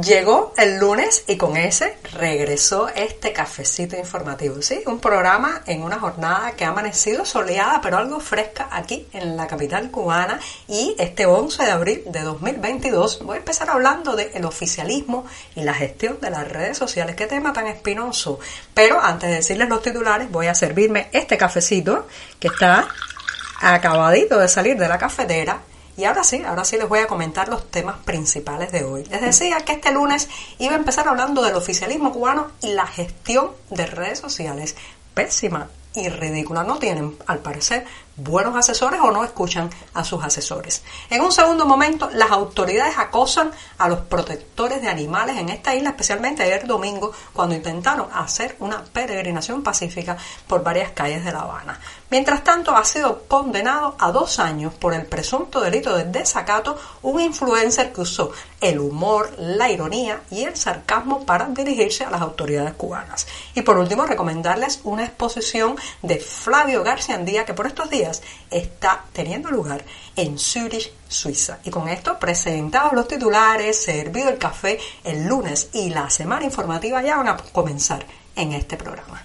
Llegó el lunes y con ese regresó este cafecito informativo, ¿sí? Un programa en una jornada que ha amanecido soleada pero algo fresca aquí en la capital cubana y este 11 de abril de 2022 voy a empezar hablando del oficialismo y la gestión de las redes sociales. Qué tema tan espinoso. Pero antes de decirles los titulares voy a servirme este cafecito que está acabadito de salir de la cafetera y ahora sí, ahora sí les voy a comentar los temas principales de hoy. Les decía que este lunes iba a empezar hablando del oficialismo cubano y la gestión de redes sociales. Pésima y ridícula. No tienen, al parecer, buenos asesores o no escuchan a sus asesores. En un segundo momento, las autoridades acosan a los protectores de animales en esta isla, especialmente ayer domingo, cuando intentaron hacer una peregrinación pacífica por varias calles de La Habana. Mientras tanto, ha sido condenado a dos años por el presunto delito de desacato un influencer que usó el humor, la ironía y el sarcasmo para dirigirse a las autoridades cubanas. Y por último, recomendarles una exposición de Flavio García Andía que por estos días está teniendo lugar en Zurich, Suiza. Y con esto, presentados los titulares, servido el café, el lunes y la semana informativa ya van a comenzar en este programa.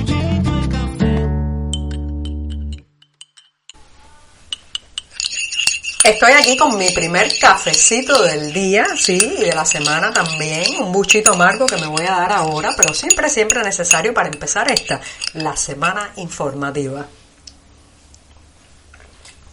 Estoy aquí con mi primer cafecito del día, sí, y de la semana también, un buchito amargo que me voy a dar ahora, pero siempre, siempre necesario para empezar esta, la semana informativa.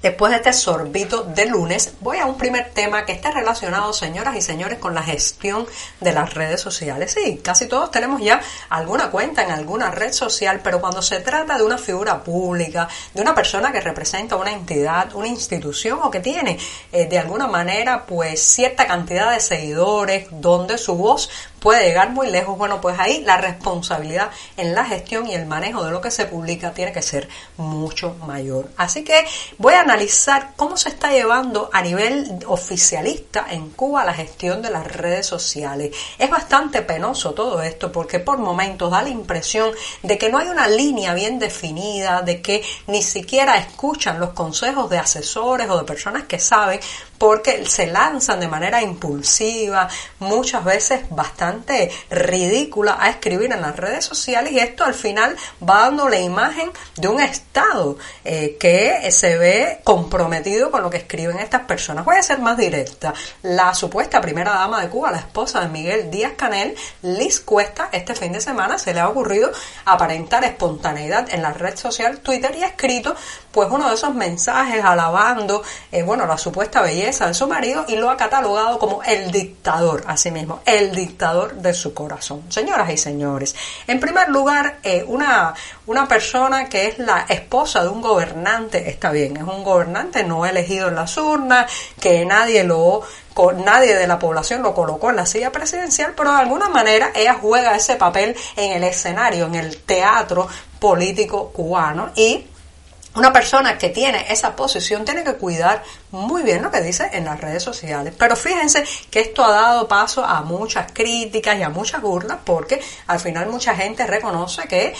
Después de este sorbito de lunes, voy a un primer tema que está relacionado, señoras y señores, con la gestión de las redes sociales. Sí, casi todos tenemos ya alguna cuenta en alguna red social, pero cuando se trata de una figura pública, de una persona que representa una entidad, una institución o que tiene eh, de alguna manera pues cierta cantidad de seguidores, donde su voz puede llegar muy lejos, bueno, pues ahí la responsabilidad en la gestión y el manejo de lo que se publica tiene que ser mucho mayor. Así que voy a analizar cómo se está llevando a nivel oficialista en Cuba la gestión de las redes sociales. Es bastante penoso todo esto porque por momentos da la impresión de que no hay una línea bien definida, de que ni siquiera escuchan los consejos de asesores o de personas que saben porque se lanzan de manera impulsiva, muchas veces bastante ridícula a escribir en las redes sociales y esto al final va dando la imagen de un Estado eh, que se ve comprometido con lo que escriben estas personas. Voy a ser más directa. La supuesta primera dama de Cuba, la esposa de Miguel Díaz Canel, Liz Cuesta, este fin de semana se le ha ocurrido aparentar espontaneidad en la red social Twitter y ha escrito pues uno de esos mensajes alabando, eh, bueno, la supuesta belleza de su marido y lo ha catalogado como el dictador, así mismo, el dictador de su corazón. Señoras y señores, en primer lugar, eh, una, una persona que es la esposa de un gobernante, está bien, es un gobernante no elegido en las urnas, que nadie lo nadie de la población lo colocó en la silla presidencial, pero de alguna manera ella juega ese papel en el escenario, en el teatro político cubano y una persona que tiene esa posición tiene que cuidar muy bien lo que dice en las redes sociales. Pero fíjense que esto ha dado paso a muchas críticas y a muchas burlas porque al final mucha gente reconoce que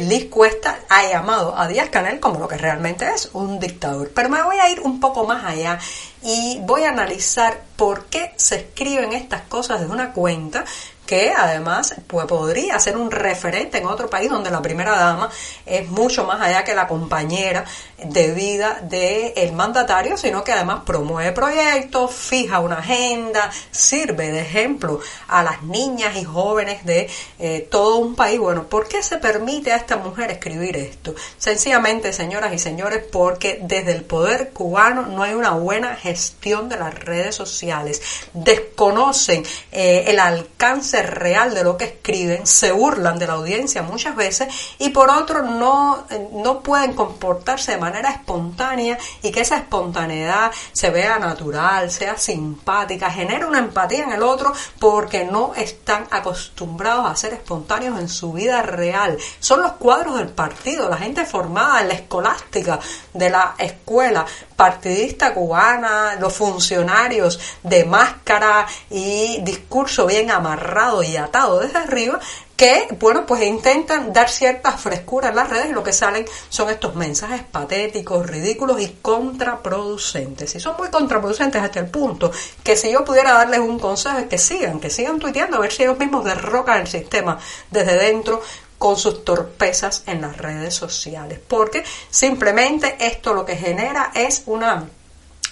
Liz Cuesta ha llamado a Díaz Canel como lo que realmente es un dictador. Pero me voy a ir un poco más allá y voy a analizar por qué se escriben estas cosas de una cuenta que además pues, podría ser un referente en otro país donde la primera dama es mucho más allá que la compañera de vida del mandatario, sino que además promueve proyectos, fija una agenda, sirve de ejemplo a las niñas y jóvenes de eh, todo un país. Bueno, ¿por qué se permite a esta mujer escribir esto? Sencillamente, señoras y señores, porque desde el poder cubano no hay una buena gestión de las redes sociales. Desconocen eh, el alcance real de lo que escriben, se burlan de la audiencia muchas veces y por otro no, eh, no pueden comportarse de manera espontánea y que esa espontaneidad se vea natural, sea simpática, genere una empatía en el otro porque no están acostumbrados a ser espontáneos en su vida real. Son los cuadros del partido, la gente formada en la escolástica de la escuela partidista cubana, los funcionarios de máscara y discurso bien amarrado y atado desde arriba, que, bueno, pues intentan dar cierta frescura en las redes y lo que salen son estos mensajes patéticos, ridículos y contraproducentes. Y son muy contraproducentes hasta el punto que si yo pudiera darles un consejo es que sigan, que sigan tuiteando a ver si ellos mismos derrocan el sistema desde dentro con sus torpezas en las redes sociales, porque simplemente esto lo que genera es una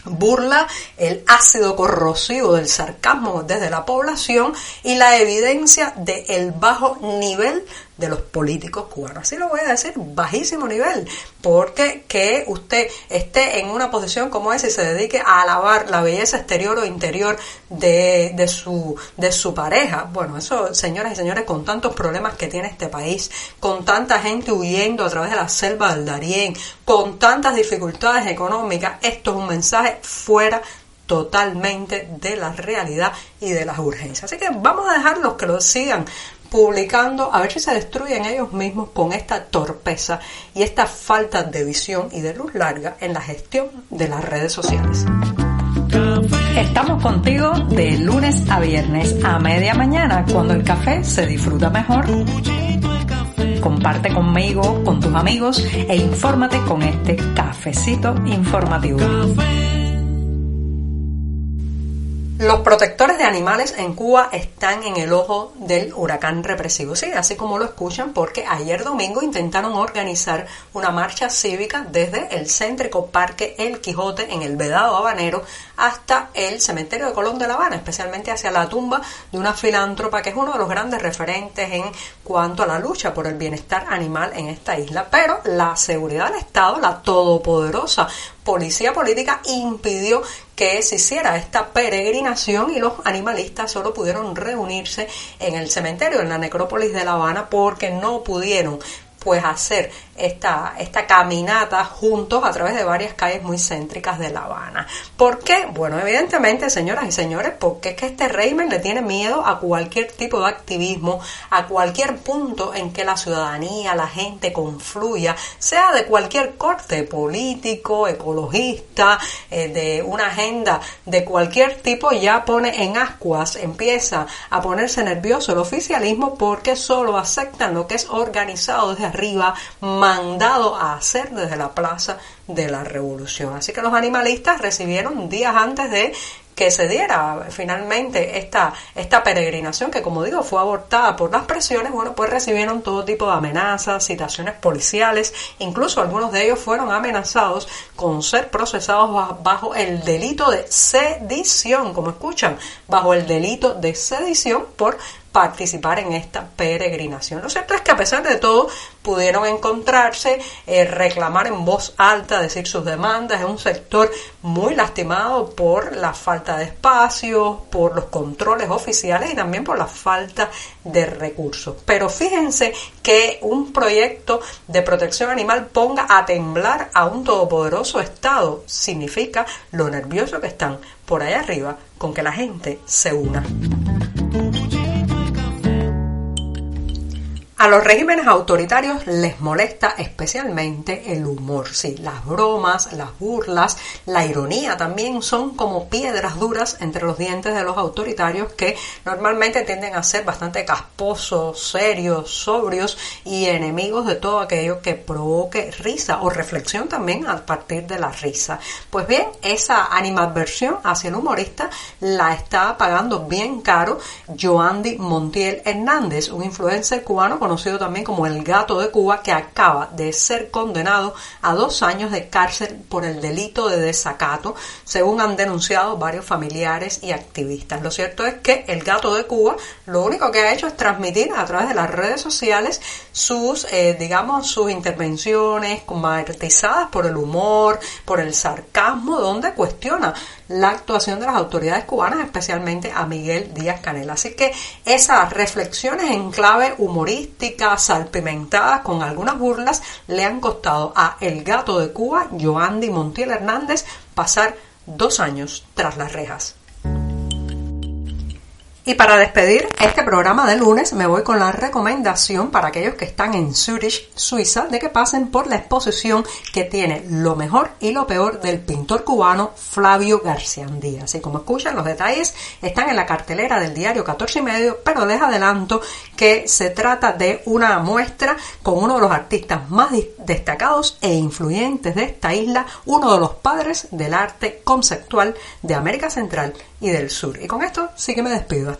burla el ácido corrosivo del sarcasmo desde la población y la evidencia del el bajo nivel de los políticos cubanos. Así lo voy a decir, bajísimo nivel, porque que usted esté en una posición como esa y se dedique a alabar la belleza exterior o interior de, de, su, de su pareja. Bueno, eso, señoras y señores, con tantos problemas que tiene este país, con tanta gente huyendo a través de la selva del Darién, con tantas dificultades económicas, esto es un mensaje fuera totalmente de la realidad y de las urgencias. Así que vamos a dejarlos que lo sigan publicando a ver si se destruyen ellos mismos con esta torpeza y esta falta de visión y de luz larga en la gestión de las redes sociales. Estamos contigo de lunes a viernes a media mañana cuando el café se disfruta mejor. Comparte conmigo, con tus amigos e infórmate con este cafecito informativo. Los protectores de animales en Cuba están en el ojo del huracán represivo. Sí, así como lo escuchan, porque ayer domingo intentaron organizar una marcha cívica desde el céntrico Parque El Quijote en el Vedado Habanero hasta el cementerio de Colón de La Habana, especialmente hacia la tumba de una filántropa que es uno de los grandes referentes en cuanto a la lucha por el bienestar animal en esta isla. Pero la seguridad del Estado, la todopoderosa policía política impidió que se hiciera esta peregrinación y los animalistas solo pudieron reunirse en el cementerio, en la necrópolis de La Habana, porque no pudieron pues hacer esta, esta caminata juntos a través de varias calles muy céntricas de La Habana. ¿Por qué? Bueno, evidentemente, señoras y señores, porque es que este régimen le tiene miedo a cualquier tipo de activismo, a cualquier punto en que la ciudadanía, la gente confluya, sea de cualquier corte político, ecologista, eh, de una agenda de cualquier tipo, ya pone en ascuas, empieza a ponerse nervioso el oficialismo porque solo aceptan lo que es organizado desde arriba, mandado a hacer desde la Plaza de la Revolución. Así que los animalistas recibieron días antes de que se diera finalmente esta, esta peregrinación que como digo fue abortada por las presiones, bueno, pues recibieron todo tipo de amenazas, citaciones policiales, incluso algunos de ellos fueron amenazados con ser procesados bajo el delito de sedición, como escuchan, bajo el delito de sedición por participar en esta peregrinación. Lo cierto es que a pesar de todo pudieron encontrarse, eh, reclamar en voz alta, decir sus demandas. Es un sector muy lastimado por la falta de espacios, por los controles oficiales y también por la falta de recursos. Pero fíjense que un proyecto de protección animal ponga a temblar a un todopoderoso Estado significa lo nervioso que están por allá arriba con que la gente se una. A los regímenes autoritarios les molesta especialmente el humor, sí, las bromas, las burlas, la ironía también son como piedras duras entre los dientes de los autoritarios que normalmente tienden a ser bastante casposos, serios, sobrios y enemigos de todo aquello que provoque risa o reflexión también a partir de la risa. Pues bien, esa animadversión hacia el humorista la está pagando bien caro Joandy Montiel Hernández, un influencer cubano con conocido también como el gato de Cuba, que acaba de ser condenado a dos años de cárcel por el delito de desacato, según han denunciado varios familiares y activistas. Lo cierto es que el gato de Cuba lo único que ha hecho es transmitir a través de las redes sociales sus, eh, digamos, sus intervenciones martizadas por el humor, por el sarcasmo, donde cuestiona la actuación de las autoridades cubanas, especialmente a Miguel Díaz Canel. Así que esas reflexiones en clave humorística, salpimentadas con algunas burlas, le han costado a El Gato de Cuba, Joandy Montiel Hernández, pasar dos años tras las rejas. Y para despedir este programa de lunes me voy con la recomendación para aquellos que están en Zurich, Suiza, de que pasen por la exposición que tiene lo mejor y lo peor del pintor cubano Flavio García Díaz. Y como escuchan, los detalles están en la cartelera del diario 14 y medio, pero les adelanto que se trata de una muestra con uno de los artistas más destacados e influyentes de esta isla, uno de los padres del arte conceptual de América Central y del Sur. Y con esto sí que me despido.